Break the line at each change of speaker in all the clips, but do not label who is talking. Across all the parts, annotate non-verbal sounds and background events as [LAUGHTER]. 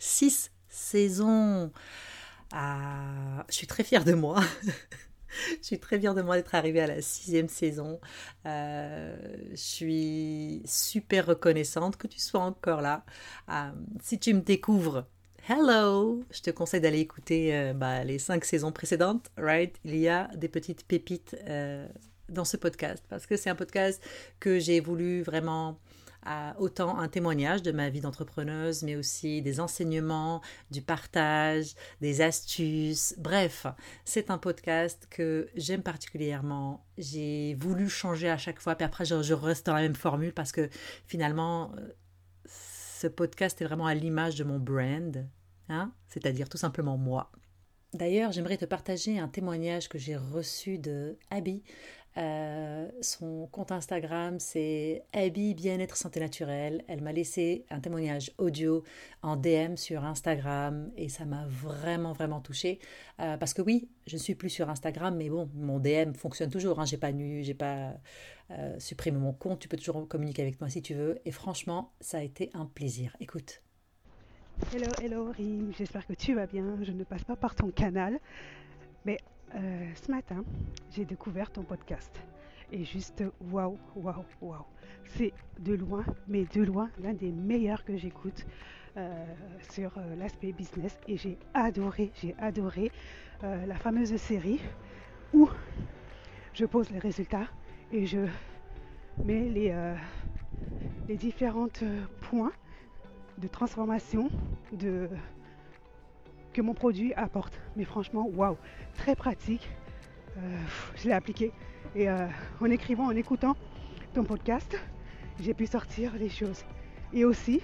six saisons. Ah, je suis très fière de moi. [LAUGHS] je suis très fière de moi d'être arrivée à la sixième saison. Euh, je suis super reconnaissante que tu sois encore là. Euh, si tu me découvres, hello Je te conseille d'aller écouter euh, bah, les cinq saisons précédentes, right? Il y a des petites pépites dans ce podcast parce que c'est un podcast que j'ai voulu vraiment autant un témoignage de ma vie d'entrepreneuse, mais aussi des enseignements, du partage, des astuces. Bref, c'est un podcast que j'aime particulièrement. J'ai voulu changer à chaque fois, puis après je, reste dans la même formule parce que finalement, euh, ce podcast est vraiment à l'image de mon brand, hein? c'est-à-dire tout simplement moi. D'ailleurs, j'aimerais te partager un témoignage que j'ai reçu de Abby euh, son compte Instagram, c'est Abby Bien-être Santé Naturelle. Elle m'a laissé un témoignage audio en DM sur Instagram et ça m'a vraiment, vraiment touchée. Euh, parce que oui, je ne suis plus sur Instagram, mais bon, mon DM fonctionne toujours. Hein. J'ai pas nu, j'ai pas euh, supprimé mon compte. Tu peux toujours communiquer avec moi si tu veux. Et franchement, ça a été un plaisir. Écoute.
Hello, hello Rim, j'espère que tu vas bien. Je ne passe pas par ton canal, mais euh, ce matin, j'ai découvert ton podcast. Et juste, waouh, waouh, waouh. C'est de loin, mais de loin, l'un des meilleurs que j'écoute euh, sur euh, l'aspect business. Et j'ai adoré, j'ai adoré la fameuse série où je pose les résultats et je mets les, les différents points de transformation, de que mon produit apporte. Mais franchement, waouh, très pratique. Euh, je l'ai appliqué. Et euh, en écrivant, en écoutant ton podcast, j'ai pu sortir les choses. Et aussi,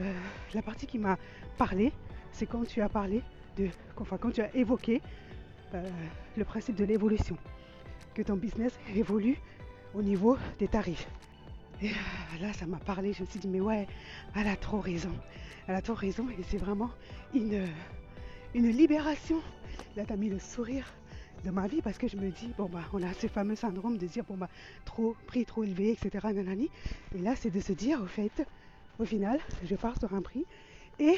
euh, la partie qui m'a parlé, c'est quand tu as parlé de, quand tu as évoqué le principe de l'évolution, que ton business évolue au niveau des tarifs. Et là, ça m'a parlé. Je me suis dit, mais ouais, elle a trop raison. Elle a trop raison. Et c'est vraiment une, libération. Là, t'as mis le sourire de ma vie parce que je me dis, bon, bah, on a ce fameux syndrome de dire, bon, bah, trop, prix trop élevé, etc. Et là, c'est de se dire, au fait, au final, je pars sur un prix et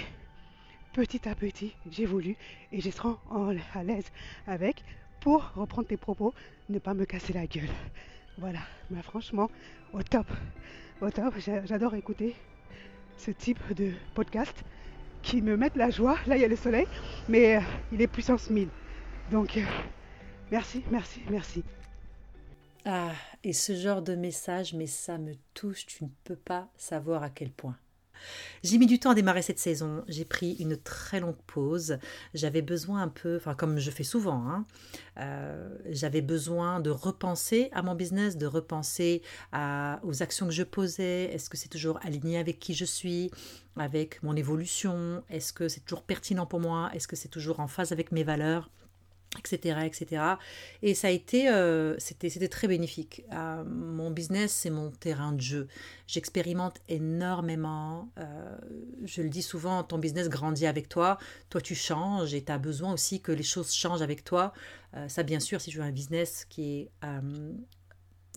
petit à petit, j'évolue et je serai à l'aise avec pour reprendre tes propos, ne pas me casser la gueule. Voilà, mais franchement, au top, au top, j'adore écouter ce type de podcast qui me mettent la joie. Là, il y a le soleil, mais euh, il est puissance 1000. Donc, euh, merci, merci, merci.
Ah, et ce genre de message, mais ça me touche, tu ne peux pas savoir à quel point. J'ai mis du temps à démarrer cette saison. J'ai pris une très longue pause. J'avais besoin un peu, enfin comme je fais souvent, hein, euh, j'avais besoin de repenser à mon business, de repenser aux actions que je posais. Est-ce que c'est toujours aligné avec qui je suis, avec mon évolution? Est-ce que c'est toujours pertinent pour moi? Est-ce que c'est toujours en phase avec mes valeurs? Etc., etc. Et ça a été, euh, c'était, c'était très bénéfique. Euh, mon business, c'est mon terrain de jeu. J'expérimente énormément. Euh, je le dis souvent, ton business grandit avec toi. Toi, tu changes et tu as besoin aussi que les choses changent avec toi. ça, bien sûr, si tu veux un business qui est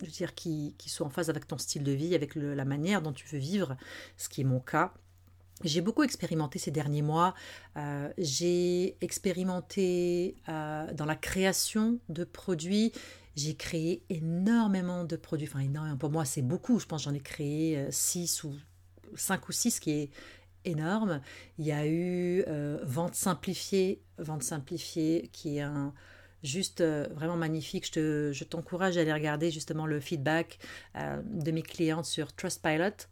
je veux dire, qui, qui soit en phase avec ton style de vie, avec la manière dont tu veux vivre, ce qui est mon cas. J'ai beaucoup expérimenté ces derniers mois. Euh, j'ai expérimenté euh, dans la création de produits. J'ai créé énormément de produits. Enfin, énormément. Pour moi, c'est beaucoup. Je pense j'en ai créé 6 euh, ou 5 ou 6, qui est énorme. Il y a eu Vente simplifiée. Vente simplifiée, qui est un juste vraiment magnifique. Je t'encourage à aller regarder justement le feedback de mes clientes sur Trustpilot.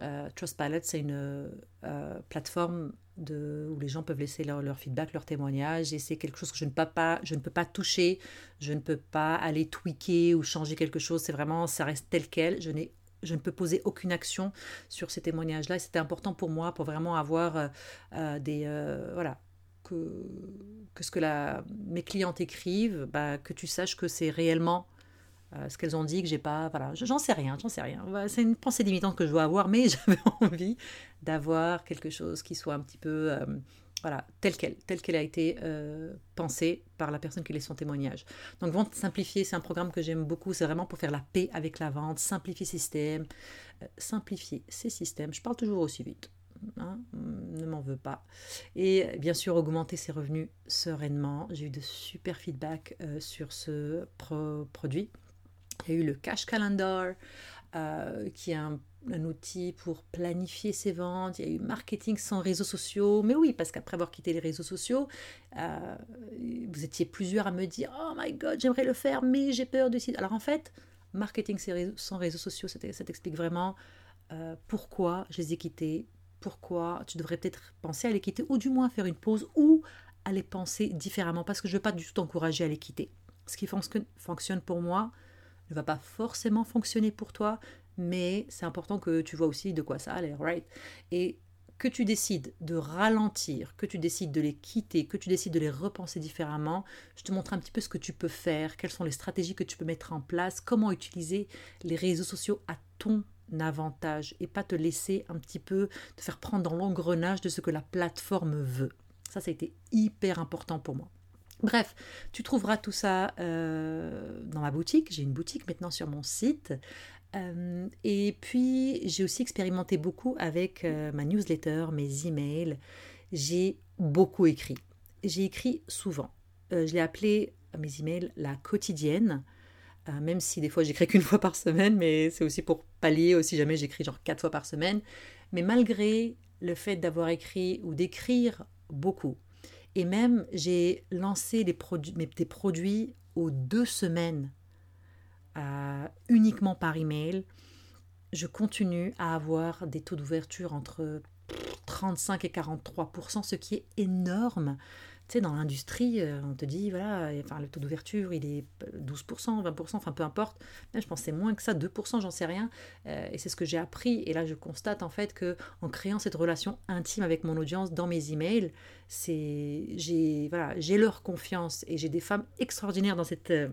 Euh, Trustpilot, c'est une euh, plateforme où les gens peuvent laisser leur, feedback, leur témoignage, et c'est quelque chose que je ne, peux pas, toucher, je ne peux pas aller tweaker ou changer quelque chose, c'est vraiment, ça reste tel quel, je ne peux poser aucune action sur ces témoignages-là. Et c'était important pour moi pour vraiment avoir euh, euh, des. Voilà. Que, ce que mes clientes écrivent, bah, que tu saches que c'est réellement ce qu'elles ont dit, que j'ai pas. Voilà, j'en sais rien, j'en sais rien. C'est une pensée limitante que je dois avoir, mais [LAUGHS] j'avais envie d'avoir quelque chose qui soit un petit peu voilà, telle qu'elle, qu'elle a été euh, pensée par la personne qui laisse son témoignage. Donc, Vente simplifiée, c'est un programme que j'aime beaucoup. C'est vraiment pour faire la paix avec la vente, simplifier ses systèmes, euh, simplifier ses systèmes. Je parle toujours aussi vite. Hein, ne m'en veux pas. Et bien sûr, augmenter ses revenus sereinement. J'ai eu de super feedback euh, sur ce produit. Il y a eu le Cash Calendar, qui est un outil pour planifier ses ventes, il y a eu marketing sans réseaux sociaux, mais oui, parce qu'après avoir quitté les réseaux sociaux, euh, vous étiez plusieurs à me dire Oh my god, j'aimerais le faire, mais j'ai peur site. Alors en fait, marketing sans réseaux sociaux, ça t'explique vraiment euh, pourquoi je les ai quittés, pourquoi tu devrais peut-être penser à les quitter, ou du moins faire une pause, ou à les penser différemment, parce que je ne veux pas du tout t'encourager à les quitter. Ce qui fonctionne pour moi ne va pas forcément fonctionner pour toi, mais c'est important que tu vois aussi de quoi ça a l'air, right? Et que tu décides de ralentir, que tu décides de les quitter, que tu décides de les repenser différemment, je te montre un petit peu ce que tu peux faire, quelles sont les stratégies que tu peux mettre en place, comment utiliser les réseaux sociaux à ton avantage et pas te laisser un petit peu te faire prendre dans l'engrenage de ce que la plateforme veut. Ça, ça a été hyper important pour moi. Bref, tu trouveras tout ça euh, dans ma boutique. J'ai une boutique maintenant sur mon site euh, et puis, j'ai aussi expérimenté beaucoup avec euh, ma newsletter, mes emails. J'ai beaucoup écrit. J'ai écrit souvent. Je l'ai appelé mes emails la quotidienne, même si des fois j'écris qu'une [LAUGHS] fois par semaine, mais c'est aussi pour pallier aussi jamais j'écris genre quatre fois par semaine. Mais malgré le fait d'avoir écrit ou d'écrire beaucoup, et même j'ai lancé des produits, des produits aux deux semaines uniquement par email, je continue à avoir des taux d'ouverture entre 35 et 43% ce qui est énorme. Sais, dans l'industrie, euh, on te dit, voilà, enfin, le taux d'ouverture, il est 12% 20% enfin, peu importe. je pense c'est moins que ça, 2% j'en sais rien. Euh, et c'est ce que j'ai appris. Et là, je constate, en fait, que en créant cette relation intime avec mon audience dans mes emails, c'est, j'ai leur confiance et j'ai des femmes extraordinaires dans cette euh,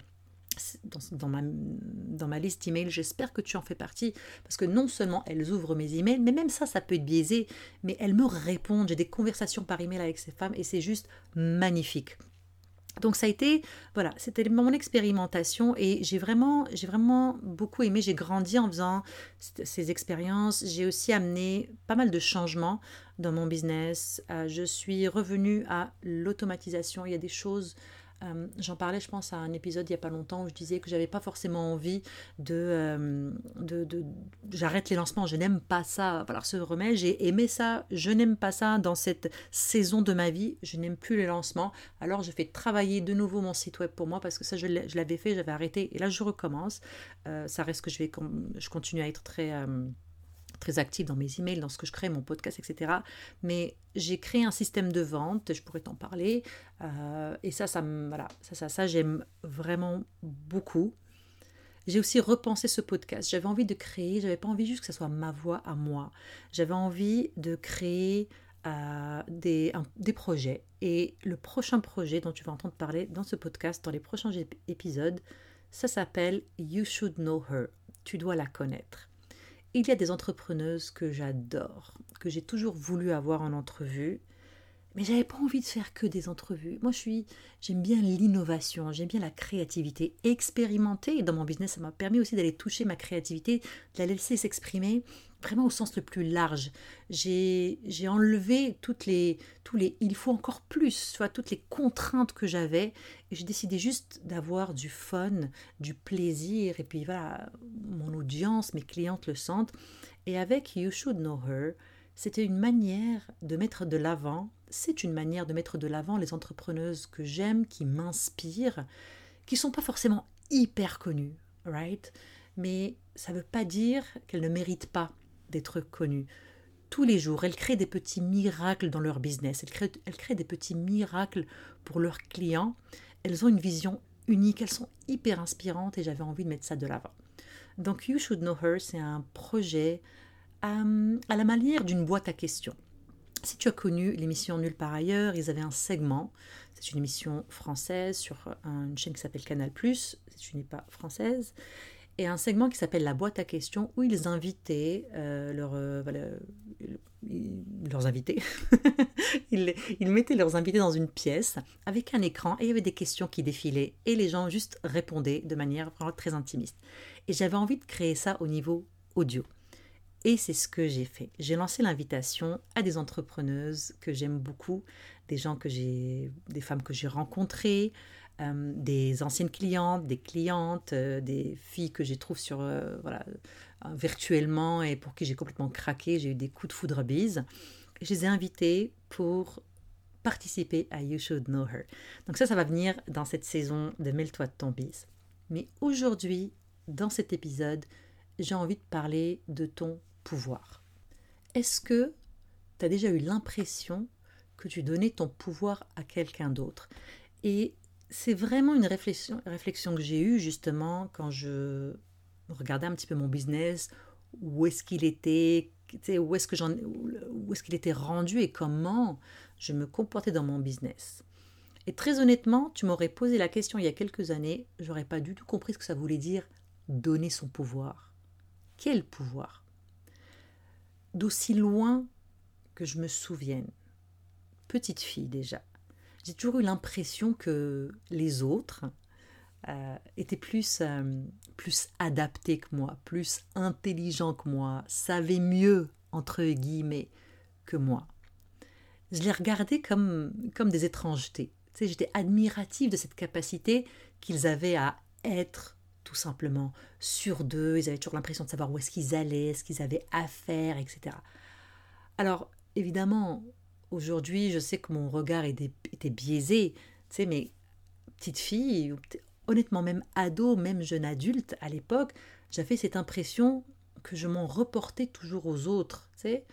dans, ma, dans ma liste email, j'espère que tu en fais partie, parce que non seulement elles ouvrent mes emails, mais même ça, ça peut être biaisé, mais elles me répondent, j'ai des conversations par email avec ces femmes, et c'est juste magnifique. Donc ça a été, voilà, c'était mon expérimentation et j'ai vraiment, j'ai vraiment beaucoup aimé. J'ai grandi en faisant ces expériences. J'ai aussi amené pas mal de changements dans mon business. Euh, je suis revenue à l'automatisation. Il y a des choses euh, j'en parlais, je pense, à un épisode il n'y a pas longtemps où je disais que j'avais pas forcément envie de. Euh, J'arrête les lancements, je n'aime pas ça. Alors, ce remède, j'ai aimé ça, je n'aime pas ça dans cette saison de ma vie, je n'aime plus les lancements. Alors, je fais travailler de nouveau mon site web pour moi parce que ça, je l'avais fait, j'avais arrêté et là, je recommence. Euh, ça reste que. Je continue à être très très active dans mes emails, dans ce que je crée, mon podcast, etc. Mais j'ai créé un système de vente, je pourrais t'en parler, euh, et ça, ça, voilà, ça, ça, ça j'aime vraiment beaucoup. J'ai aussi repensé ce podcast. J'avais envie de créer, j'avais pas envie juste que ce soit ma voix à moi. J'avais envie de créer euh, des, des projets. Et le prochain projet dont tu vas entendre parler dans ce podcast, dans les prochains épisodes, ça s'appelle You Should Know Her. Tu dois la connaître. Il y a des entrepreneuses que j'adore, que j'ai toujours voulu avoir en entrevue, mais j'avais pas envie de faire que des entrevues. Moi, je suis, j'aime bien l'innovation, j'aime bien la créativité, expérimenter. Dans mon business, ça m'a permis aussi d'aller toucher ma créativité, de la laisser s'exprimer vraiment au sens le plus large. J'ai enlevé toutes les, tous les il faut encore plus, soit toutes les contraintes que j'avais, et j'ai décidé juste d'avoir du fun, du plaisir, et puis voilà, mon audience, mes clientes le sentent. Et avec You Should Know Her, c'était une manière de mettre de l'avant, c'est une manière de mettre de l'avant les entrepreneuses que j'aime, qui m'inspirent, qui sont pas forcément hyper connues, right? Mais ça ne veut pas dire qu'elles ne méritent pas d'être connues. Tous les jours, elles créent des petits miracles dans leur business, elles créent, des petits miracles pour leurs clients. Elles ont une vision unique, elles sont hyper inspirantes et j'avais envie de mettre ça de l'avant. Donc You Should Know Her, c'est un projet euh, à, la manière d'une boîte à questions. Si tu as connu l'émission Nulle par ailleurs, ils avaient un segment, c'est une émission française sur une chaîne qui s'appelle Canal +, tu n'es pas française, et un segment qui s'appelle La boîte à questions où ils invitaient euh, euh, leurs invités. [LAUGHS] ils, ils, mettaient leurs invités dans une pièce avec un écran et il y avait des questions qui défilaient et les gens juste répondaient de manière vraiment très intimiste. Et j'avais envie de créer ça au niveau audio. Et c'est ce que j'ai fait. J'ai lancé l'invitation à des entrepreneuses que j'aime beaucoup, des gens que j'ai, des femmes que j'ai rencontrées, euh, des anciennes clientes, des clientes, euh, des filles que j'ai trouvées sur euh, voilà virtuellement et pour qui j'ai complètement craqué. J'ai eu des coups de foudre bise. Je les ai invitées pour participer à You Should Know Her. Donc ça, ça va venir dans cette saison de Mêle-toi de ton bise. Mais aujourd'hui, dans cet épisode, j'ai envie de parler de ton Est-ce que tu as déjà eu l'impression que tu donnais ton pouvoir à quelqu'un d'autre? Et c'est vraiment une réflexion, réflexion que j'ai eue justement quand je regardais un petit peu mon business, où est-ce qu'il était, où est-ce que j'en, où est-ce qu'il était rendu et comment je me comportais dans mon business. Et très honnêtement, tu m'aurais posé la question il y a quelques années, j'aurais pas du tout compris ce que ça voulait dire donner son pouvoir. Quel pouvoir? D'aussi loin que je me souvienne, petite fille déjà, j'ai toujours eu l'impression que les autres euh, étaient plus, euh, plus adaptés que moi, plus intelligents que moi, savaient mieux, entre guillemets, que moi. Je les regardais comme, comme des étrangetés. Tu J'étais admirative de cette capacité qu'ils avaient à être tout simplement, sur d'eux. Ils avaient toujours l'impression de savoir où est-ce qu'ils allaient, ce qu'ils avaient à faire, etc. Alors, évidemment, aujourd'hui, je sais que mon regard était, biaisé, tu sais, mais petite fille, honnêtement, même ado, même jeune adulte, à l'époque, j'avais cette impression que je m'en reportais toujours aux autres, tu sais.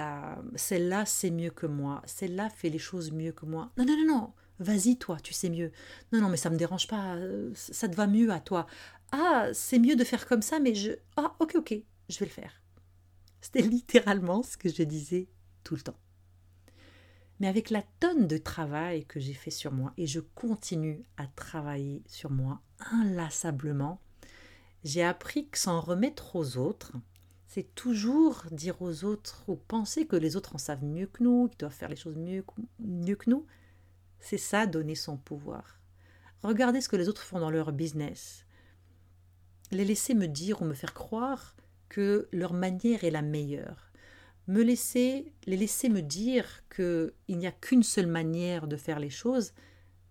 Euh, celle-là, c'est mieux que moi. Celle-là fait les choses mieux que moi. Non, non, non, non. Vas-y, toi, tu sais mieux. Non, non, mais ça me dérange pas. Euh, ça te va mieux à toi. Ah, c'est mieux de faire comme ça, mais je. Ah, ok, ok, je vais le faire. C'était littéralement ce que je disais tout le temps. Mais avec la tonne de travail que j'ai fait sur moi, et je continue à travailler sur moi inlassablement, j'ai appris que s'en remettre aux autres, c'est toujours dire aux autres ou penser que les autres en savent mieux que nous, qu'ils doivent faire les choses mieux, mieux que nous, c'est ça, donner son pouvoir. Regardez ce que les autres font dans leur business. Les laisser me dire ou me faire croire que leur manière est la meilleure. Me laisser, les laisser me dire qu'il n'y a qu'une seule manière de faire les choses,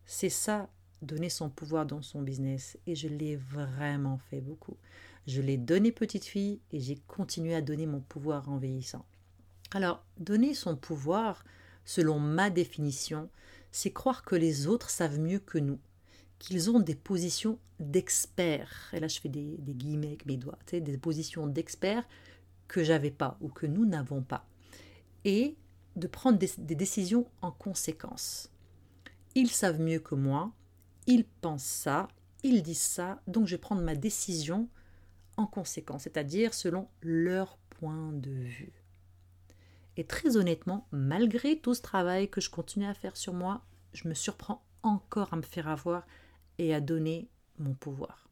c'est ça, donner son pouvoir dans son business. Et je l'ai vraiment fait beaucoup. Je l'ai donné petite fille et j'ai continué à donner mon pouvoir en vieillissant. Alors, donner son pouvoir, selon ma définition, c'est croire que les autres savent mieux que nous, qu'ils ont des positions d'experts. Et là, je fais des, guillemets avec mes doigts, des positions d'experts que j'avais pas ou que nous n'avons pas. Et de prendre des, des décisions en conséquence. Ils savent mieux que moi, ils pensent ça, ils disent ça, donc je vais prendre ma décision en conséquence, c'est-à-dire selon leur point de vue. Et très honnêtement, malgré tout ce travail que je continue à faire sur moi, je me surprends encore à me faire avoir et à donner mon pouvoir.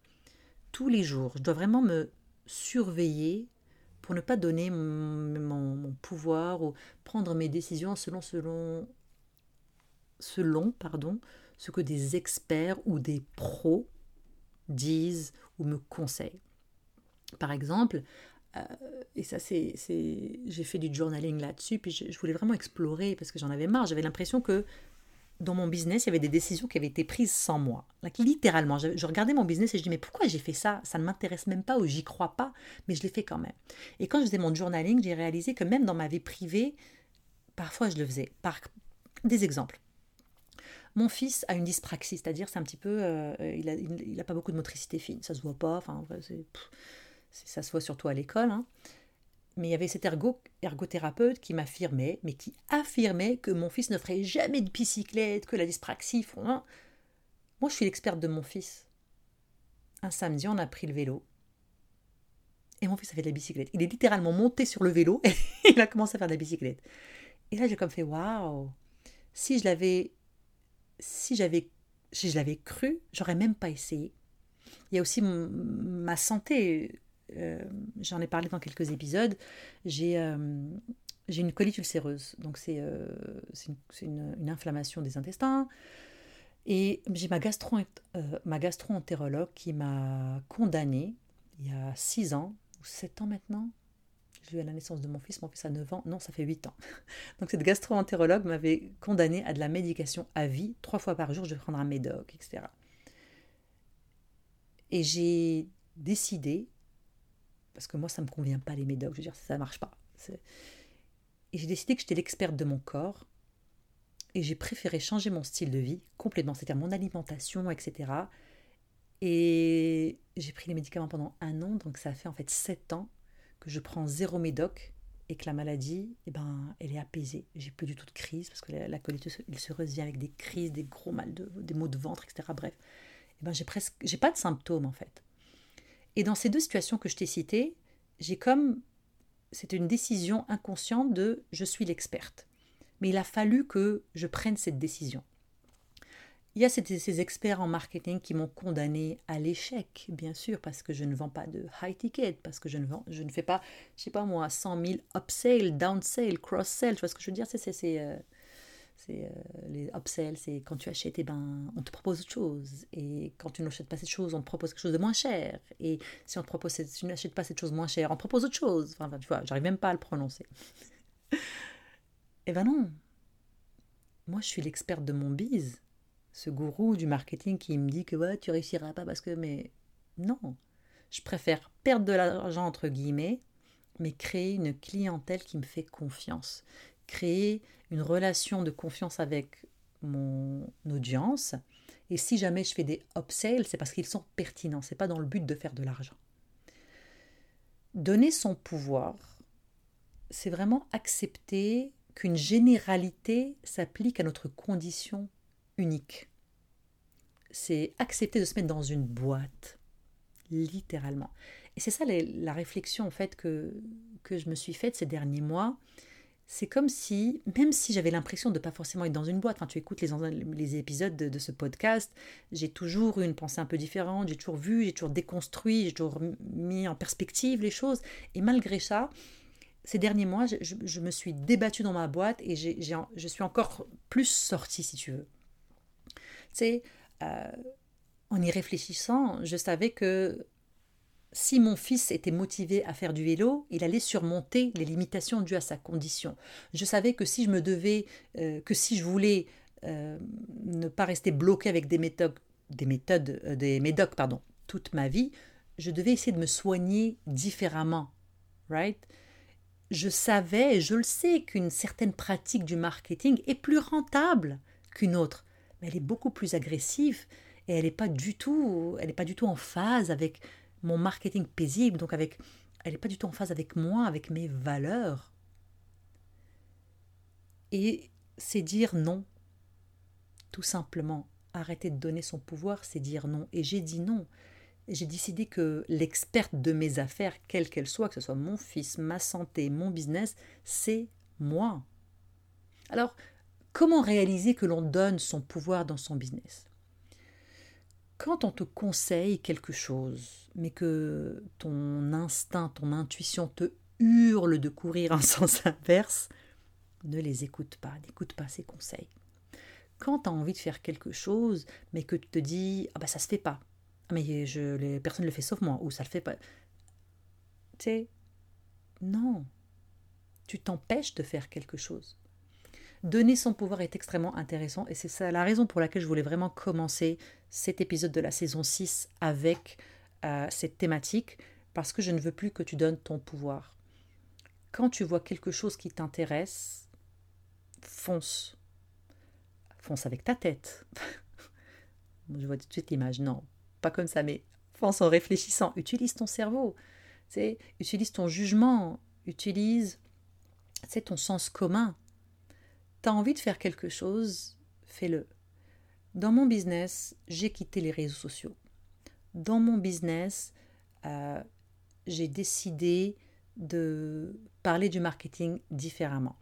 Tous les jours, je dois vraiment me surveiller pour ne pas donner mon, pouvoir ou prendre mes décisions selon, ce que des experts ou des pros disent ou me conseillent. Par exemple, euh, et ça, c'est, j'ai fait du journaling là-dessus, puis je, voulais vraiment explorer parce que j'en avais marre. J'avais l'impression que dans mon business, il y avait des décisions qui avaient été prises sans moi. littéralement, je, regardais mon business et je dis mais pourquoi j'ai fait ça? Ça ne m'intéresse même pas ou j'y crois pas, mais je l'ai fait quand même. Et quand je faisais mon journaling, j'ai réalisé que même dans ma vie privée, parfois je le faisais. Par des exemples. Mon fils a une dyspraxie, c'est-à-dire c'est un petit peu, euh, il, a, il, pas beaucoup de motricité fine, ça se voit pas. Enfin, c'est ça se voit surtout à l'école, hein. mais il y avait cet ergo, ergothérapeute qui m'affirmait, mais qui affirmait que mon fils ne ferait jamais de bicyclette, que la dyspraxie. Hein. Moi, je suis l'experte de mon fils. Un samedi, on a pris le vélo. Et mon fils a fait de la bicyclette. Il est littéralement monté sur le vélo et [LAUGHS] il a commencé à faire de la bicyclette. Et là, j'ai comme fait waouh Si je l'avais. Si j'avais. Si je l'avais cru, j'aurais même pas essayé. Il y a aussi ma santé. Euh, j'en ai parlé dans quelques épisodes. J'ai euh, une colite ulcéreuse. Donc, c'est euh, une, une, inflammation des intestins. Et j'ai ma, gastro, ma gastro-entérologue qui m'a condamnée il y a 6 ans, ou 7 ans maintenant. J'ai eu à la naissance de mon fils, mon fils a 9 ans, non, ça fait 8 ans. [LAUGHS] Donc cette gastro-entérologue m'avait condamnée à de la médication à vie, trois fois par jour, je vais prendre un médoc, etc. Et j'ai décidé, parce que moi ça ne me convient pas les médocs, je veux dire, ça ne marche pas. Et j'ai décidé que j'étais l'experte de mon corps, et j'ai préféré changer mon style de vie complètement, c'est-à-dire mon alimentation, etc. Et j'ai pris les médicaments pendant un an, donc ça fait en fait sept ans que je prends zéro médoc et que la maladie, eh ben, elle est apaisée. J'ai plus du tout de crise parce que la, la colite ulcéreuse vient avec des crises, des gros mal de, des maux de ventre, etc. Bref, eh ben, j'ai presque, j'ai pas de symptômes en fait. Et dans ces deux situations que je t'ai citées, j'ai comme, c'est une décision inconsciente de je suis l'experte. Mais il a fallu que je prenne cette décision. Il y a ces, experts en marketing qui m'ont condamné à l'échec, bien sûr, parce que je ne vends pas de high ticket, parce que je ne, vends, je ne fais pas, je sais pas moi, 100 000 upsell, downsell, cross-sell. Tu vois ce que je veux dire C'est c'est euh, les upsells, c'est quand tu achètes, eh ben, on te propose autre chose. Et quand tu n'achètes pas cette chose, on te propose quelque chose de moins cher. Et si on te propose, si tu n'achètes pas cette chose moins chère, on te propose autre chose. Enfin, tu vois, j'arrive même pas à le prononcer. [LAUGHS] eh ben non. Moi, je suis l'experte de mon bise ce gourou du marketing qui me dit que ouais, tu réussiras pas parce que mais non, je préfère perdre de l'argent entre guillemets, mais créer une clientèle qui me fait confiance, créer une relation de confiance avec mon audience. Et si jamais je fais des upsells, c'est parce qu'ils sont pertinents, c'est pas dans le but de faire de l'argent. Donner son pouvoir, c'est vraiment accepter qu'une généralité s'applique à notre condition unique. C'est accepter de se mettre dans une boîte, littéralement. Et c'est ça la réflexion en fait que, que je me suis faite ces derniers mois. C'est comme si, même si j'avais l'impression de ne pas forcément être dans une boîte, enfin tu écoutes les, épisodes de, ce podcast, j'ai toujours eu une pensée un peu différente, j'ai toujours vu, j'ai toujours déconstruit, j'ai toujours mis en perspective les choses. Et malgré ça, ces derniers mois, je, me suis débattue dans ma boîte et je suis encore plus sortie, si tu veux. Tu euh, en y réfléchissant, je savais que si mon fils était motivé à faire du vélo, il allait surmonter les limitations dues à sa condition. Je savais que si je me devais, euh, que si je voulais euh, ne pas rester bloqué avec des méthodes, des méthodes, des médocs, pardon, toute ma vie, je devais essayer de me soigner différemment, right? Je savais, je le sais, qu'une certaine pratique du marketing est plus rentable qu'une autre mais elle est beaucoup plus agressive et elle n'est pas du tout, elle est pas du tout en phase avec mon marketing paisible, donc avec, elle n'est pas du tout en phase avec moi, avec mes valeurs. Et c'est dire non, tout simplement. Arrêter de donner son pouvoir, c'est dire non. Et j'ai dit non. J'ai décidé que l'experte de mes affaires, quelle qu'elle soit, que ce soit mon fils, ma santé, mon business, c'est moi. Alors, Comment réaliser que l'on donne son pouvoir dans son business? Quand on te conseille quelque chose, mais que ton instinct, ton intuition te hurle de courir en [LAUGHS] sens inverse, ne les écoute pas, n'écoute pas ces conseils. Quand tu as envie de faire quelque chose, mais que tu te dis ah bah ça se fait pas, ah, mais je, les, personne ne le fait sauf moi, ou ça le fait pas. Tu sais, non, tu t'empêches de faire quelque chose. Donner son pouvoir est extrêmement intéressant et c'est ça la raison pour laquelle je voulais vraiment commencer cet épisode de la saison 6 avec euh, cette thématique parce que je ne veux plus que tu donnes ton pouvoir. Quand tu vois quelque chose qui t'intéresse, fonce. Fonce avec ta tête. [LAUGHS] je vois tout de suite l'image. Non, pas comme ça, mais fonce en réfléchissant. Utilise ton cerveau. Utilise ton jugement. Utilise ton sens commun. T'as envie de faire quelque chose, fais-le. Dans mon business, j'ai quitté les réseaux sociaux. Dans mon business, euh, j'ai décidé de parler du marketing différemment.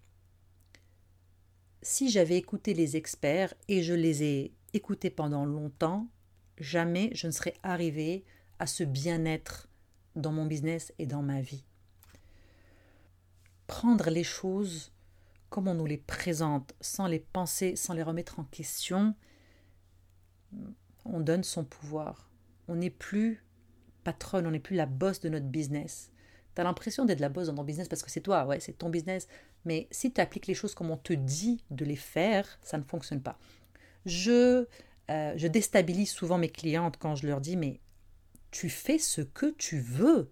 Si j'avais écouté les experts, et je les ai écoutés pendant longtemps, jamais je ne serais arrivée à ce bien-être dans mon business et dans ma vie. Prendre les choses comme on nous les présente, sans les penser, sans les remettre en question, on donne son pouvoir. On n'est plus patronne, on n'est plus la boss de notre business. Tu as l'impression d'être la boss dans ton business parce que c'est toi, ouais, c'est ton business. Mais si tu appliques les choses comme on te dit de les faire, ça ne fonctionne pas. Je, euh, je déstabilise souvent mes clientes quand je leur dis mais tu fais ce que tu veux.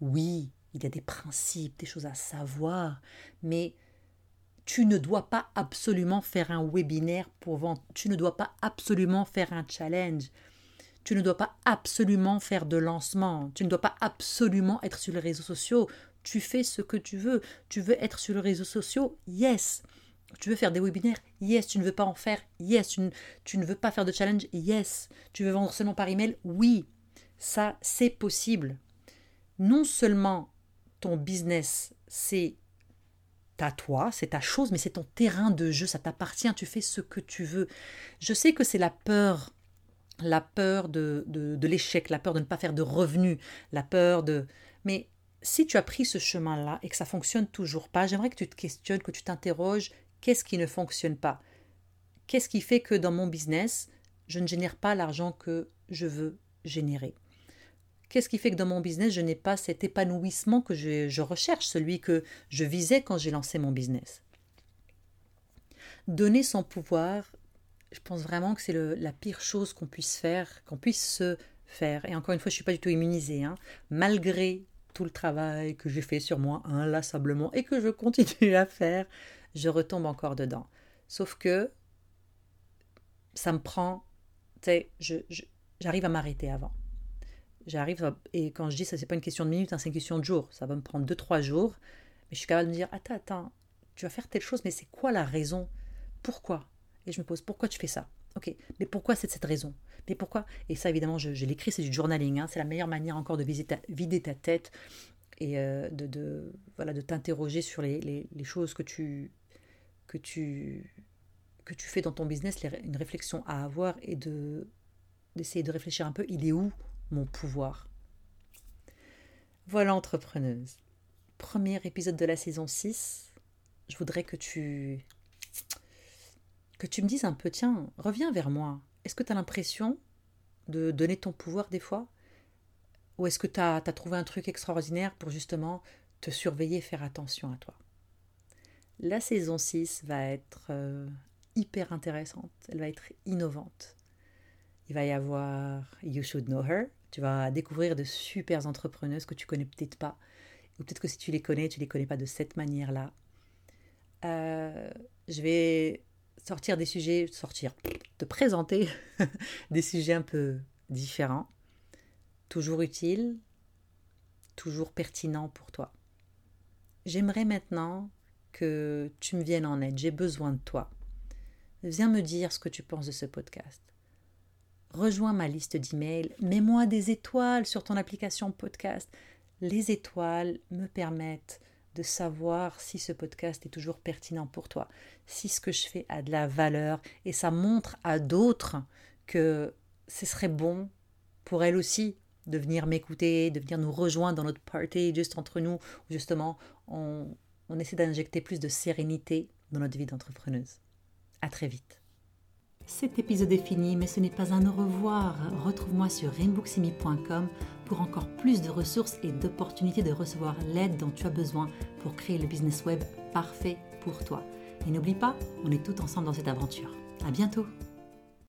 Oui, il y a des principes, des choses à savoir, mais tu ne dois pas absolument faire un webinaire pour vendre, tu ne dois pas absolument faire un challenge, tu ne dois pas absolument faire de lancement, tu ne dois pas absolument être sur les réseaux sociaux, tu fais ce que tu veux, tu veux être sur les réseaux sociaux, yes. Tu veux faire des webinaires? Yes. Tu ne veux pas en faire? Yes. Tu ne, veux pas faire de challenge? Yes. Tu veux vendre seulement par email? Oui. Ça, c'est possible. Non seulement ton business, c'est à toi, c'est ta chose, mais c'est ton terrain de jeu, ça t'appartient, tu fais ce que tu veux. Je sais que c'est la peur, la peur de, de, l'échec, la peur de ne pas faire de revenus, la peur de... Mais si tu as pris ce chemin-là et que ça fonctionne toujours pas, j'aimerais que tu te questionnes, que tu t'interroges, qu'est-ce qui ne fonctionne pas? Qu'est-ce qui fait que dans mon business, je ne génère pas l'argent que je veux générer? Qu'est-ce qui fait que dans mon business, je n'ai pas cet épanouissement que je, recherche, celui que je visais quand j'ai lancé mon business? Donner son pouvoir, je pense vraiment que c'est la pire chose qu'on puisse faire, qu'on puisse se faire. Et encore une fois, je ne suis pas du tout immunisée. Hein. Malgré tout le travail que j'ai fait sur moi inlassablement et que je continue à faire, je retombe encore dedans. Sauf que ça me prend, tu sais, j'arrive à m'arrêter avant. J'arrive, et quand je dis ça, c'est pas une question de minutes, hein, c'est une question de jours. Ça va me prendre 2-3 jours. Mais je suis capable de me dire Attends, attends, tu vas faire telle chose, mais c'est quoi la raison? Pourquoi? Et je me pose Pourquoi tu fais ça? Ok, mais pourquoi c'est cette raison? Mais pourquoi? Et ça, évidemment, je, l'écris, c'est du journaling. Hein, c'est la meilleure manière encore de vider ta, vider ta tête et euh, de, de, voilà, de t'interroger sur les, les, les, choses que tu, que, tu, que tu fais dans ton business, une réflexion à avoir et de d'essayer de réfléchir un peu il est où? Mon pouvoir. Voilà entrepreneuse. Premier épisode de la saison 6. Je voudrais que tu que tu me dises un peu tiens, reviens vers moi. Est-ce que tu as l'impression de donner ton pouvoir des fois? Ou est-ce que tu as, trouvé un truc extraordinaire pour justement te surveiller et faire attention à toi? La saison 6 va être euh, hyper intéressante, elle va être innovante. Il va y avoir You Should Know Her, tu vas découvrir de super entrepreneuses que tu connais peut-être pas. Ou peut-être que si tu les connais, tu les connais pas de cette manière-là. Euh, je vais sortir des sujets, sortir, te présenter [LAUGHS] des sujets un peu différents, toujours utiles, toujours pertinents pour toi. J'aimerais maintenant que tu me viennes en aide, j'ai besoin de toi. Viens me dire ce que tu penses de ce podcast rejoins ma liste d'emails, mets-moi des étoiles sur ton application podcast. Les étoiles me permettent de savoir si ce podcast est toujours pertinent pour toi, si ce que je fais a de la valeur et ça montre à d'autres que ce serait bon pour elles aussi de venir m'écouter, de venir nous rejoindre dans notre party juste entre nous, où justement on, on essaie d'injecter plus de sérénité dans notre vie d'entrepreneuse. À très vite. Cet épisode est fini, mais ce n'est pas un au revoir. Retrouve-moi sur rainbooksimi.com pour encore plus de ressources et d'opportunités de recevoir l'aide dont tu as besoin pour créer le business web parfait pour toi. Et n'oublie pas, on est tout ensemble dans cette aventure. À bientôt!